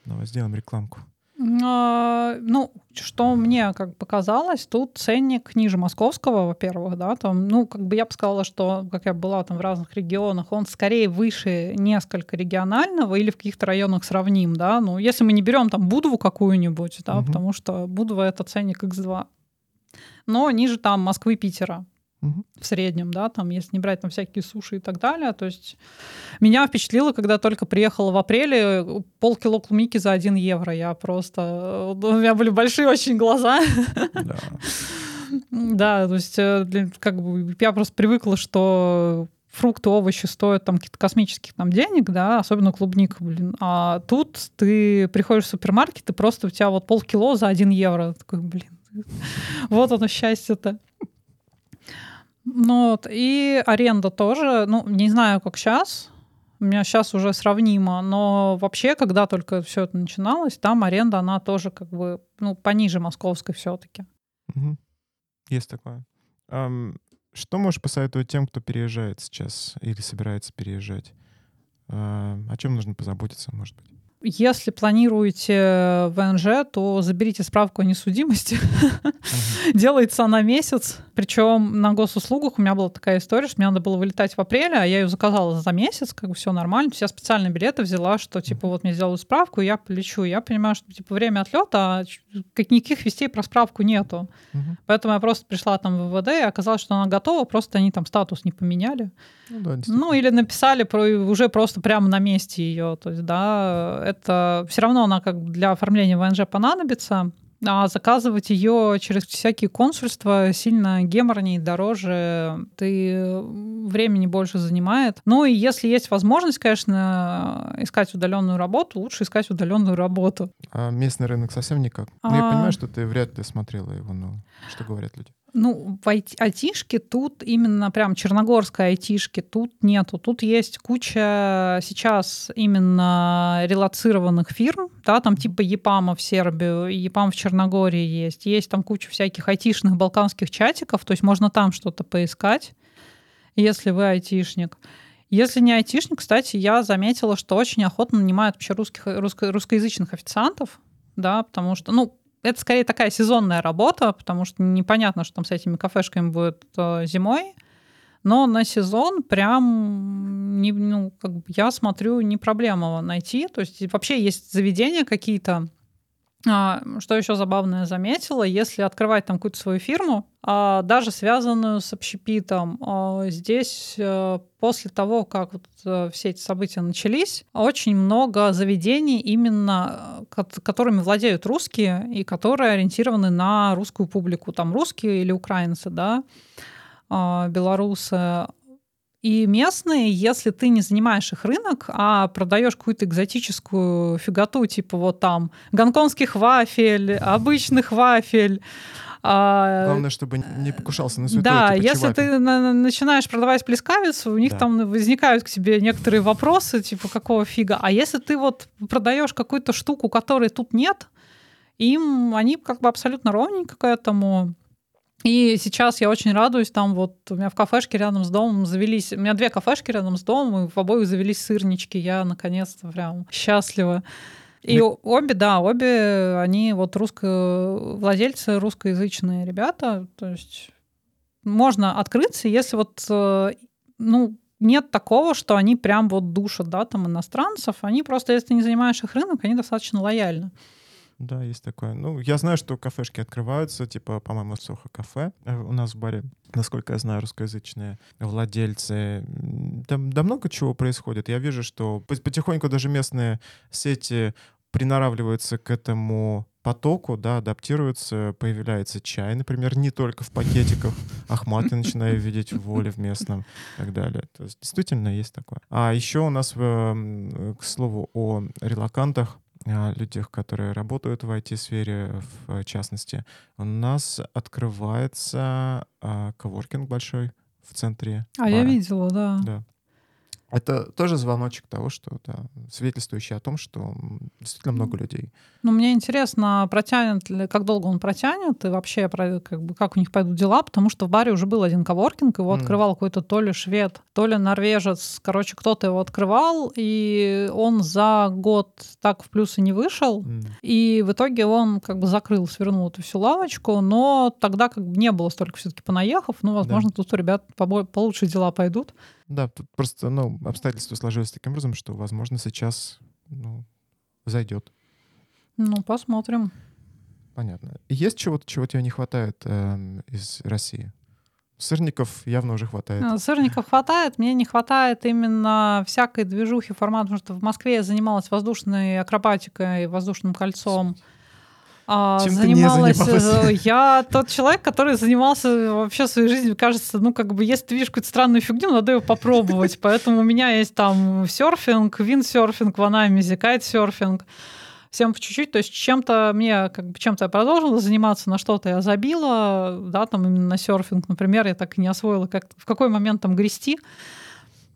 Давай сделаем рекламку. А, ну, что мне как показалось, тут ценник ниже московского, во-первых, да, там, ну, как бы я бы сказала, что, как я была там в разных регионах, он скорее выше несколько регионального или в каких-то районах сравним, да, ну, если мы не берем там Будову какую-нибудь, да, угу. потому что Будова — это ценник X2, но ниже там Москвы, Питера, в среднем, да, там, если не брать там всякие суши и так далее. То есть меня впечатлило, когда только приехала в апреле, полкило клубники за 1 евро. Я просто... У меня были большие очень глаза. Да. Да, то есть э, как бы я просто привыкла, что фрукты, овощи стоят там каких-то космических там денег, да, особенно клубника, блин. А тут ты приходишь в супермаркет, и просто у тебя вот полкило за 1 евро. Такой, блин, вот оно счастье-то. Ну, вот, и аренда тоже, ну, не знаю, как сейчас, у меня сейчас уже сравнимо, но вообще, когда только все это начиналось, там аренда, она тоже как бы, ну, пониже московской все-таки. Угу. Есть такое. Um, что можешь посоветовать тем, кто переезжает сейчас или собирается переезжать? Uh, о чем нужно позаботиться, может быть? Если планируете ВНЖ, то заберите справку о несудимости. Делается на месяц. Причем на госуслугах у меня была такая история, что мне надо было вылетать в апреле, а я ее заказала за месяц, как бы все нормально. То есть я специально билеты взяла, что типа вот мне сделают справку, и я полечу. Я понимаю, что типа время отлета, а никаких вестей про справку нету. Поэтому я просто пришла там в ВВД, и оказалось, что она готова, просто они там статус не поменяли. Ну, да, ну или написали про, уже просто прямо на месте ее. То есть, да, это все равно она как для оформления ВНЖ понадобится, а заказывать ее через всякие консульства сильно геморнее, дороже, ты времени больше занимает. Ну и если есть возможность, конечно, искать удаленную работу, лучше искать удаленную работу. А местный рынок совсем никак. А... Ну, я понимаю, что ты вряд ли смотрела его, но что говорят люди? Ну, в айтишке тут именно прям черногорской айтишки тут нету. Тут есть куча сейчас именно релацированных фирм, да, там типа ЕПАМа в Сербию, ЕПАМ в Черногории есть. Есть там куча всяких айтишных балканских чатиков, то есть можно там что-то поискать, если вы айтишник. Если не айтишник, кстати, я заметила, что очень охотно нанимают вообще русских, русско, русскоязычных официантов, да, потому что, ну, это скорее такая сезонная работа, потому что непонятно, что там с этими кафешками будет э, зимой. Но на сезон прям, не, ну, как бы я смотрю, не проблема найти. То есть вообще есть заведения какие-то, что еще забавное заметила, если открывать там какую-то свою фирму, а, даже связанную с общепитом, а, здесь э, после того, как вот э, все эти события начались, очень много заведений именно, э, которыми владеют русские и которые ориентированы на русскую публику, там русские или украинцы, да, белорусы, и местные, если ты не занимаешь их рынок, а продаешь какую-то экзотическую фиготу, типа вот там гонконгских вафель, обычных вафель, а, Главное, чтобы не покушался на святой. Да, типа, если ты на- начинаешь продавать плескавицу, у них да. там возникают к тебе некоторые вопросы, типа, какого фига. А если ты вот продаешь какую-то штуку, которой тут нет, им они как бы абсолютно ровненько к этому. И сейчас я очень радуюсь, там вот у меня в кафешке рядом с домом завелись, у меня две кафешки рядом с домом, и в обоих завелись сырнички, я наконец-то прям счастлива. И Мы... обе, да, обе, они вот русско... владельцы русскоязычные ребята, то есть можно открыться, если вот, э, ну, нет такого, что они прям вот душат, да, там иностранцев, они просто, если ты не занимаешь их рынок, они достаточно лояльны. Да, есть такое. Ну, я знаю, что кафешки открываются, типа, по-моему, Сохо кафе э, у нас в баре. Насколько я знаю, русскоязычные владельцы. Да, да много чего происходит. Я вижу, что потихоньку даже местные сети приноравливаются к этому потоку, да, адаптируются, появляется чай, например, не только в пакетиках, Ахмат я начинаю видеть в воле в местном и так далее. То есть действительно есть такое. А еще у нас, к слову, о релакантах, людях, которые работают в IT-сфере, в частности, у нас открывается а, коворкинг большой в центре. А, бара. я видела, да. Да. Это тоже звоночек того, что да, свидетельствующий о том, что действительно много людей. Ну, мне интересно, протянет ли, как долго он протянет, и вообще, как, бы, как у них пойдут дела, потому что в баре уже был один коворкинг, его mm. открывал какой-то то ли швед, то ли норвежец. Короче, кто-то его открывал, и он за год так в плюсы не вышел, mm. и в итоге он как бы закрыл, свернул эту всю лавочку, но тогда как бы не было столько все таки понаехав, ну, возможно, да. тут у ребят получше дела пойдут. Да, тут просто, ну, обстоятельства сложились таким образом, что, возможно, сейчас, ну, зайдет. Ну, посмотрим. Понятно. Есть чего-то, чего тебе не хватает э, из России? Сырников явно уже хватает. А, сырников хватает. Мне не хватает именно всякой движухи формата, потому что в Москве я занималась воздушной акробатикой, воздушным кольцом. А, Чем занималась, ты не занималась? Э, я тот человек, который занимался вообще своей жизнью, кажется, ну, как бы, если ты видишь какую-то странную фигню, надо ее попробовать. Поэтому у меня есть там серфинг, виндсерфинг в Анамизе, кайтсерфинг всем по чуть-чуть. То есть чем-то мне, как бы чем-то я продолжила заниматься, на что-то я забила, да, там именно на серфинг, например, я так и не освоила, как в какой момент там грести.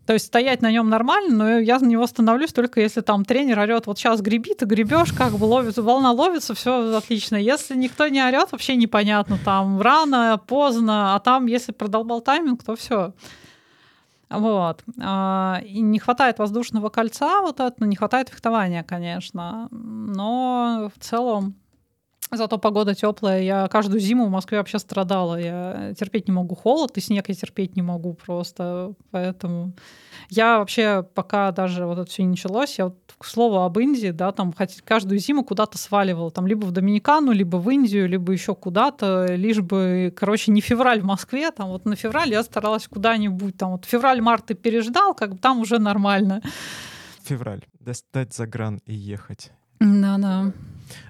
То есть стоять на нем нормально, но я на него становлюсь только если там тренер орет, вот сейчас греби, ты гребешь, как бы ловится, волна ловится, все отлично. Если никто не орет, вообще непонятно, там рано, поздно, а там, если продолбал тайминг, то все. Вот. А, и не хватает воздушного кольца, вот это, не хватает фехтования, конечно. Но в целом Зато погода теплая. Я каждую зиму в Москве вообще страдала. Я терпеть не могу холод, и снег я терпеть не могу просто. Поэтому я вообще, пока даже вот это все не началось, я вот, к слову об Индии, да, там хоть каждую зиму куда-то сваливала. Там либо в Доминикану, либо в Индию, либо еще куда-то, лишь бы, короче, не февраль в Москве. Там вот на февраль я старалась куда-нибудь. Там вот февраль-март ты переждал, как бы там уже нормально. Февраль. Достать за гран и ехать. Да-да.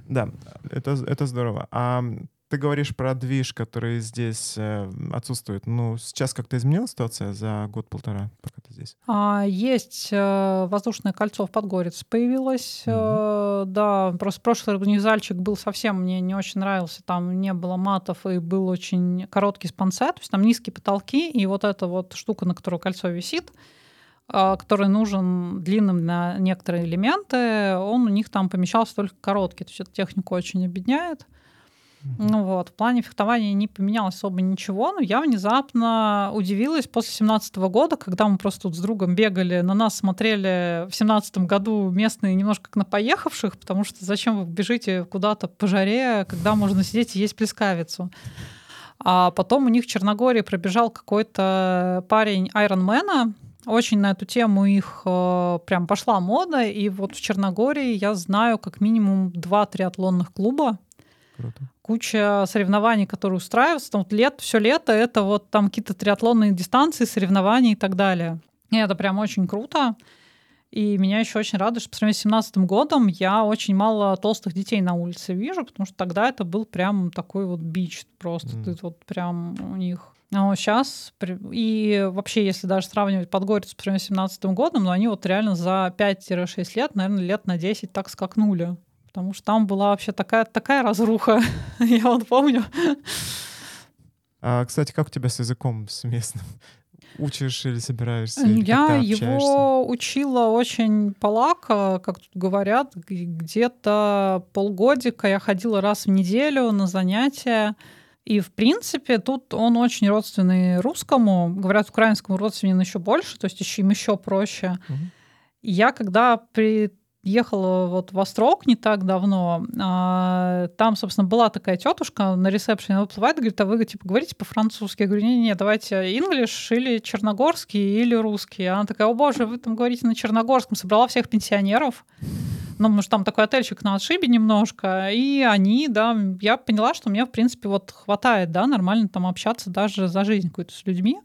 Да, это, это здорово. А ты говоришь про движ, который здесь э, отсутствует. Ну, сейчас как-то изменилась ситуация за год-полтора, пока ты здесь? А, есть э, воздушное кольцо в Подгорец появилось. Mm-hmm. Э, да, просто прошлый организальчик был совсем мне не очень нравился. Там не было матов и был очень короткий спонсет. То есть там низкие потолки, и вот эта вот штука, на которую кольцо висит, который нужен длинным на некоторые элементы, он у них там помещался только короткий. То есть эту технику очень объединяет. Ну вот, в плане фехтования не поменялось особо ничего, но я внезапно удивилась после семнадцатого года, когда мы просто тут с другом бегали, на нас смотрели в семнадцатом году местные немножко как на поехавших, потому что зачем вы бежите куда-то по жаре, когда можно сидеть и есть плескавицу. А потом у них в Черногории пробежал какой-то парень Айронмена, очень на эту тему их э, прям пошла мода, и вот в Черногории я знаю как минимум два триатлонных клуба. Круто. Куча соревнований, которые устраиваются. Там вот лет, все лето это вот там какие-то триатлонные дистанции, соревнования и так далее. И это прям очень круто. И меня еще очень радует, что по сравнению с 2017 годом я очень мало толстых детей на улице вижу, потому что тогда это был прям такой вот бич. Просто mm. ты вот прям у них но сейчас, и вообще, если даже сравнивать Подгорицу с 2017 годом, но они вот реально за 5-6 лет, наверное, лет на 10 так скакнули. Потому что там была вообще такая, такая разруха, я вот помню. А, кстати, как у тебя с языком, с местным? Учишь или собираешься? Или я его учила очень полако, как тут говорят. Где-то полгодика я ходила раз в неделю на занятия. И, в принципе, тут он очень родственный русскому. Говорят, украинскому родственен еще больше, то есть еще им еще проще. Угу. Я когда приехала вот в Острог не так давно, а, там, собственно, была такая тетушка на ресепшене, она выплывает и говорит, а вы типа говорите по-французски? Я говорю, не-не, давайте English или черногорский или русский. Она такая, о боже, вы там говорите на черногорском. Собрала всех пенсионеров ну, потому что там такой отельчик на отшибе немножко, и они, да, я поняла, что мне, в принципе, вот хватает, да, нормально там общаться даже за жизнь какую-то с людьми.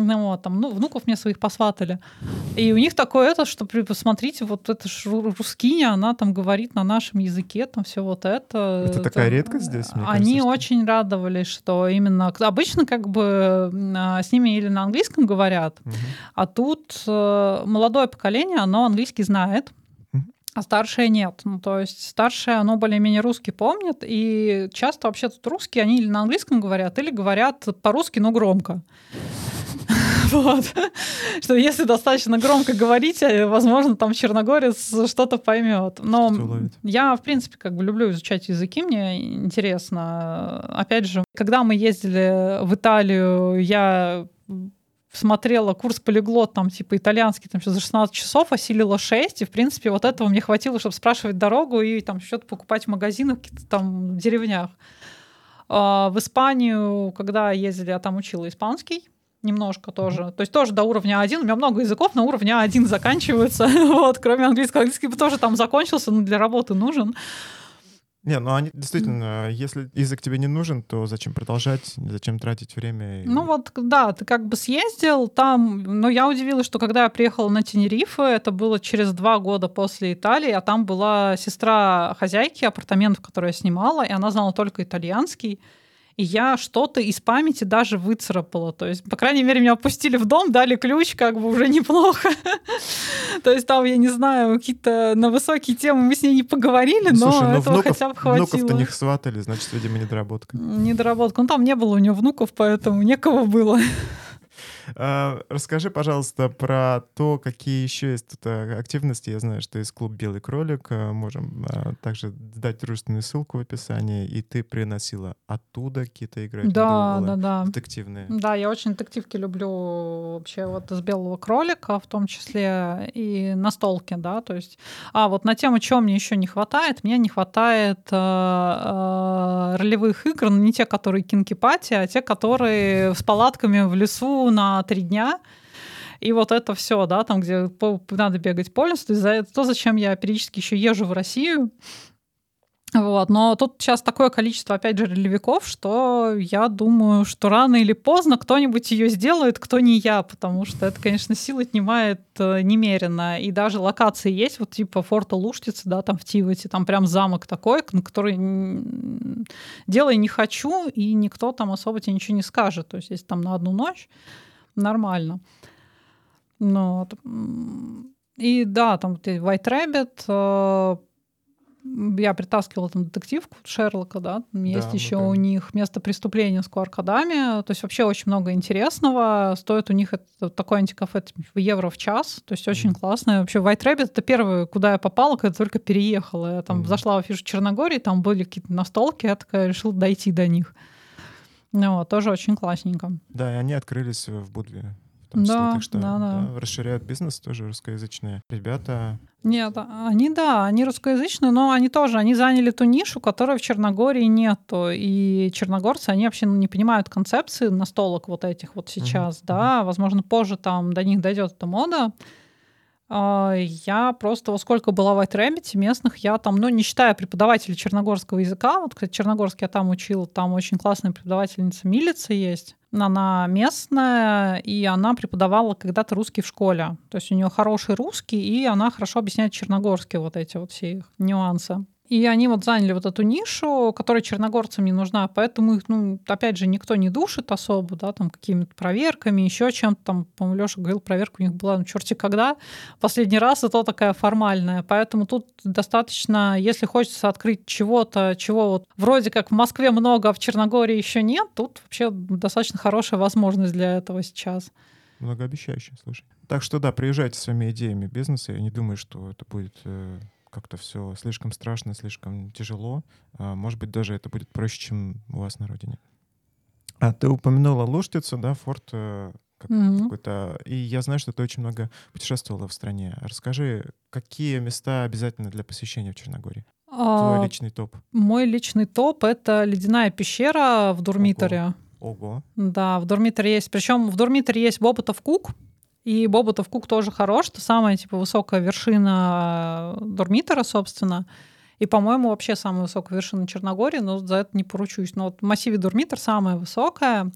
Ну, вот, там, ну, внуков мне своих посватали. И у них такое это, что посмотрите, вот эта ж рускиня, она там говорит на нашем языке, там все вот это. Это, это такая редкость здесь, мне Они кажется, очень радовались, что именно... Обычно как бы а, с ними или на английском говорят, угу. а тут э, молодое поколение, оно английский знает, а старшие нет. Ну, то есть старшие, оно более-менее русский помнит, и часто вообще тут русские, они или на английском говорят, или говорят по-русски, но громко. Вот. Что если достаточно громко говорить, э, возможно, там черногорец что-то поймет. Но что я, в принципе, как бы люблю изучать языки, мне интересно. Опять же, когда мы ездили в Италию, я смотрела курс полиглот, там, типа, итальянский, там, за 16 часов, осилила 6, и, в принципе, вот этого мне хватило, чтобы спрашивать дорогу и, там, что-то покупать в магазинах, каких-то там деревнях. А, в Испанию, когда ездили, я там учила испанский, немножко тоже. Mm-hmm. То есть тоже до уровня 1. У меня много языков на уровне 1 заканчиваются. вот, кроме английского. Английский тоже там закончился, но для работы нужен. Не, ну они действительно, если язык тебе не нужен, то зачем продолжать, зачем тратить время? Ну вот, да, ты как бы съездил там, но я удивилась, что когда я приехала на Тенерифе, это было через два года после Италии, а там была сестра хозяйки апартаментов, которые я снимала, и она знала только итальянский и я что-то из памяти даже выцарапала. То есть, по крайней мере, меня опустили в дом, дали ключ, как бы уже неплохо. То есть там, я не знаю, какие-то на высокие темы мы с ней не поговорили, но ну, этого хотя бы хватило. Внуков-то не сватали, значит, видимо, недоработка. Недоработка. Ну, там не было у нее внуков, поэтому некого было. А, расскажи, пожалуйста, про то, какие еще есть тут а, активности. Я знаю, что есть клуб «Белый кролик». А, можем также дать дружественную ссылку в описании. И ты приносила оттуда какие-то игры? Да, да, да. Детективные. Да, я очень детективки люблю вообще вот из «Белого кролика», в том числе и настолки, да, то есть... А, вот на тему, чего мне еще не хватает, мне не хватает э, э, ролевых игр, но не те, которые кинки-пати, а те, которые с палатками в лесу на три дня. И вот это все, да, там, где надо бегать по лесу, то, то, зачем я периодически еще езжу в Россию. Вот. Но тут сейчас такое количество, опять же, ролевиков, что я думаю, что рано или поздно кто-нибудь ее сделает, кто не я, потому что это, конечно, сил отнимает э, немерено. И даже локации есть, вот типа форта Луштицы, да, там в Тивате, там прям замок такой, на который делай не хочу, и никто там особо тебе ничего не скажет. То есть если там на одну ночь, нормально. Ну, вот. И да, там White Rabbit, э, я притаскивала там детективку Шерлока, да, есть да, еще да. у них место преступления с QR-кодами, то есть вообще очень много интересного. Стоит у них это, такой антикафе в евро в час, то есть очень mm. классно. Вообще White Rabbit это первое, куда я попала, когда только переехала. Я там mm. зашла в афишу Черногории, там были какие-то настолки, я такая решила дойти до них. Ну, тоже очень классненько. Да, и они открылись в Будве. В числе, да, так что да, да. Да, расширяют бизнес тоже русскоязычные ребята. Нет, они да, они русскоязычные, но они тоже, они заняли ту нишу, которой в Черногории нету. И черногорцы, они вообще не понимают концепции настолок вот этих вот сейчас, uh-huh. да. Возможно, позже там до них дойдет эта мода. А, я просто, во сколько была в White местных, я там, ну, не считая преподавателей черногорского языка, вот, кстати, черногорский я там учила, там очень классная преподавательница Милица есть, она местная, и она преподавала когда-то русский в школе. То есть у нее хороший русский, и она хорошо объясняет черногорские вот эти вот все их нюансы. И они вот заняли вот эту нишу, которая черногорцам не нужна, поэтому их, ну, опять же, никто не душит особо, да, там какими-то проверками, еще чем-то там, по-моему, Леша говорил, проверка у них была, ну, черти когда, последний раз, это такая формальная, поэтому тут достаточно, если хочется открыть чего-то, чего вот вроде как в Москве много, а в Черногории еще нет, тут вообще достаточно хорошая возможность для этого сейчас. Многообещающе, слушай. Так что да, приезжайте своими идеями бизнеса, я не думаю, что это будет э, как-то все слишком страшно, слишком тяжело. А, может быть, даже это будет проще, чем у вас на родине. А ты упомянула Луштицу, да, форт э, как mm-hmm. какой-то. И я знаю, что ты очень много путешествовала в стране. Расскажи, какие места обязательно для посещения в Черногории? А, Твой личный топ. Мой личный топ это ледяная пещера в Дурмиторе. Ого. Ого. Да, в Дурмиторе есть. Причем в Дурмиторе есть Боботов Кук. И Боботов Кук тоже хорош, это самая типа высокая вершина э, Дормитора, собственно. И, по-моему, вообще самая высокая вершина Черногории, но за это не поручусь. Но вот в массиве Дурмитр самая высокая.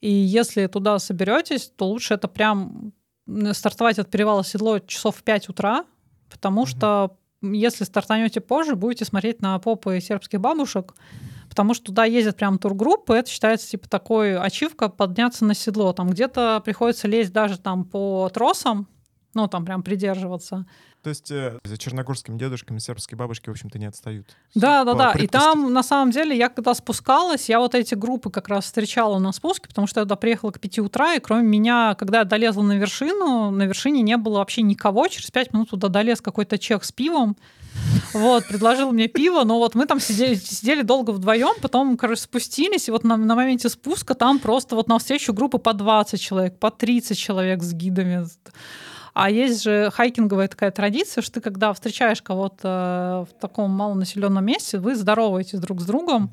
И если туда соберетесь, то лучше это прям стартовать от перевала Седло часов в 5 утра, потому mm-hmm. что если стартанете позже, будете смотреть на попы сербских бабушек, потому что туда ездят прям тургруппы, это считается типа такой ачивка подняться на седло. Там где-то приходится лезть даже там по тросам, ну, там прям придерживаться. То есть э, за черногорскими дедушками сербские бабушки, в общем-то, не отстают. Да, да, да. И там, на самом деле, я когда спускалась, я вот эти группы как раз встречала на спуске, потому что я туда приехала к 5 утра, и кроме меня, когда я долезла на вершину, на вершине не было вообще никого. Через 5 минут туда долез какой-то чек с пивом. Вот, предложил мне пиво, но вот мы там сидели, сидели долго вдвоем, потом, короче, спустились, и вот на, на моменте спуска там просто вот на встречу группы по 20 человек, по 30 человек с гидами. А есть же хайкинговая такая традиция, что ты, когда встречаешь кого-то в таком малонаселенном месте, вы здороваетесь друг с другом.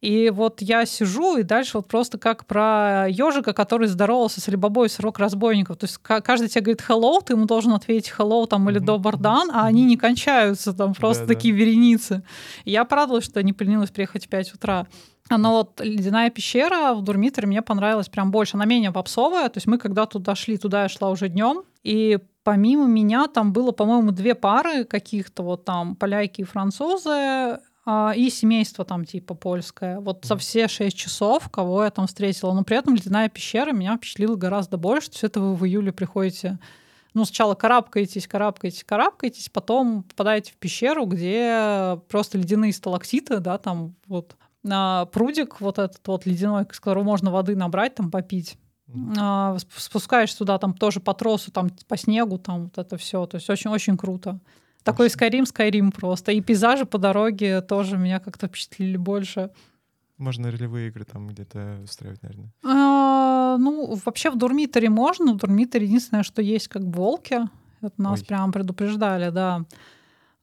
И вот я сижу, и дальше вот просто как про ежика, который здоровался с Алибабой с рок разбойников. То есть каждый тебе говорит hello, ты ему должен ответить hello там или добр дан, а они не кончаются, там просто да, такие да. вереницы. И я порадовалась, что не поленилась приехать в 5 утра. Но вот ледяная пещера в Дурмитре мне понравилась прям больше. Она менее попсовая. То есть мы когда туда шли, туда я шла уже днем. И помимо меня там было, по-моему, две пары каких-то вот там поляки и французы а, и семейство там типа польское. Вот за все шесть часов, кого я там встретила. Но при этом ледяная пещера меня впечатлила гораздо больше. Есть это вы в июле приходите ну, сначала карабкаетесь, карабкаетесь, карабкаетесь, потом попадаете в пещеру, где просто ледяные сталактиты, да, там вот а, прудик вот этот вот ледяной, с которого можно воды набрать, там попить. А, спускаешься туда, там тоже по тросу, там по снегу, там вот это все. То есть очень-очень круто. Такой Skyrim, Skyrim просто. И пейзажи по дороге тоже меня как-то впечатлили больше. Можно ролевые игры там где-то устраивать, наверное. А, ну, вообще в Дурмиторе можно. В Дурмиторе единственное, что есть как волки. Это нас Ой. прям предупреждали, да.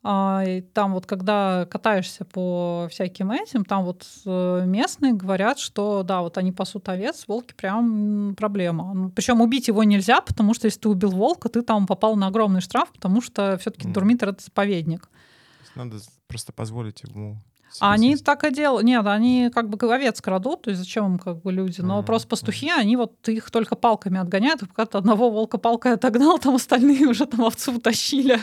А, и там вот когда катаешься по всяким этим, там вот э, местные говорят, что да, вот они пасут овец, волки прям проблема. Ну, Причем убить его нельзя, потому что если ты убил волка, ты там попал на огромный штраф, потому что все-таки mm. Дурмитр это заповедник. Надо просто позволить ему они так и делают. Нет, они как бы овец крадут, то есть зачем им как бы люди? Но mm-hmm. просто пастухи, они вот их только палками отгоняют. Пока ты одного волка палкой отогнал, там остальные уже там овцу утащили.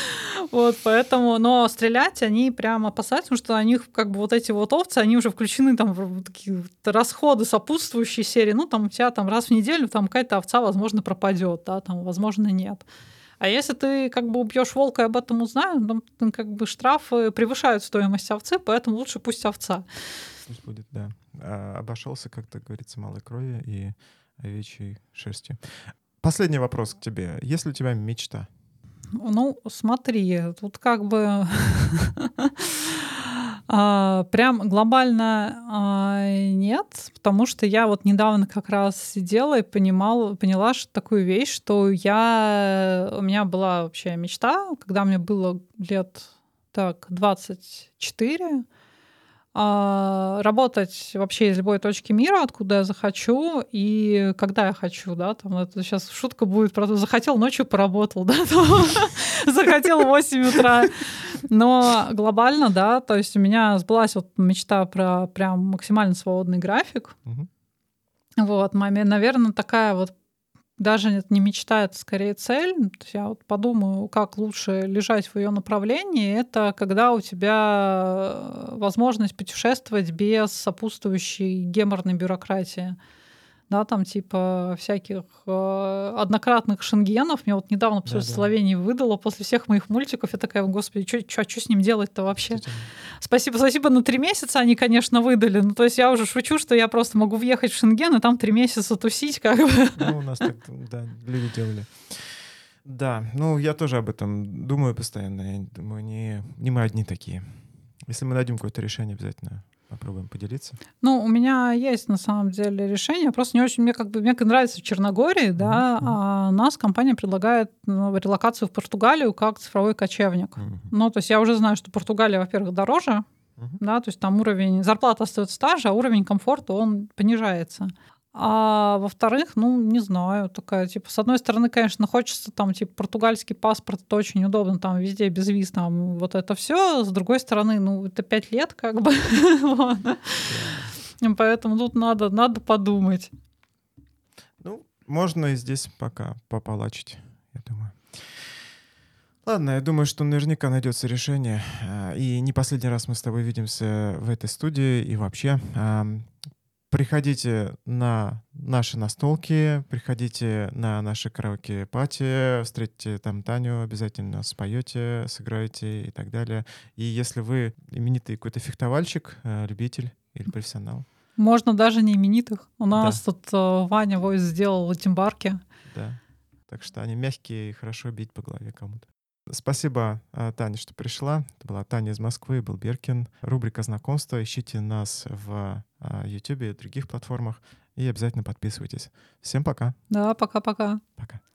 вот, поэтому, но стрелять они прям опасаются, потому что у них как бы вот эти вот овцы, они уже включены там в такие расходы сопутствующие серии. Ну, там у тебя там раз в неделю там какая-то овца, возможно, пропадет, да, там, возможно, нет. А если ты как бы убьешь волка и об этом узнаешь, то как бы штрафы превышают стоимость овцы, поэтому лучше пусть овца. Пусть будет, да. А, обошелся, как то говорится, малой крови и овечьей шерстью. Последний вопрос к тебе. Есть ли у тебя мечта? Ну, смотри, тут как бы А, прям глобально а, нет, потому что я вот недавно как раз сидела и понимала, поняла что такую вещь, что я... У меня была вообще мечта, когда мне было лет так 24, а, работать вообще из любой точки мира, откуда я захочу и когда я хочу, да, там это сейчас шутка будет про то, захотел ночью поработал, да, захотел в 8 утра, но глобально, да, то есть у меня сбылась вот мечта про прям максимально свободный график, вот, маме, наверное, такая вот даже не мечта, это скорее цель. Я вот подумаю, как лучше лежать в ее направлении. Это когда у тебя э, возможность путешествовать без сопутствующей геморной бюрократии да, там типа всяких э, однократных шенгенов. Мне вот недавно да, да. Словении выдало после всех моих мультиков. Я такая, господи, что с ним делать-то вообще? Спасибо, спасибо на три месяца они, конечно, выдали. Ну, то есть я уже шучу, что я просто могу въехать в Шенген и там три месяца тусить как бы. Ну, у нас так, да, люди делали. Да, ну я тоже об этом думаю постоянно. Я думаю, не, не мы одни такие. Если мы найдем какое-то решение, обязательно попробуем поделиться? Ну, у меня есть на самом деле решение. Просто не очень мне как бы мне нравится в Черногории, mm-hmm. да, а нас компания предлагает ну, релокацию в Португалию как цифровой кочевник. Mm-hmm. Ну, то есть я уже знаю, что Португалия, во-первых, дороже, да, то есть там уровень зарплата остается та же, а уровень комфорта он понижается. А во-вторых, ну, не знаю, такая, типа, с одной стороны, конечно, хочется там, типа, португальский паспорт, это очень удобно, там, везде без виз, там, вот это все. С другой стороны, ну, это пять лет, как бы. Поэтому тут надо, надо подумать. Ну, можно и здесь пока пополачить, я думаю. Ладно, я думаю, что наверняка найдется решение. А, и не последний раз мы с тобой видимся в этой студии и вообще. Приходите на наши настолки, приходите на наши караоке-пати, встретите там Таню, обязательно споете, сыграете и так далее. И если вы именитый какой-то фехтовальщик, э, любитель или профессионал, можно даже не именитых. У нас да. тут э, Ваня Войс сделал тимбарки. Да. Так что они мягкие и хорошо бить по голове кому-то. Спасибо, э, Таня, что пришла. Это была Таня из Москвы, был Беркин. Рубрика знакомства. Ищите нас в YouTube э, и других платформах. И обязательно подписывайтесь. Всем пока. Да, пока-пока. Пока.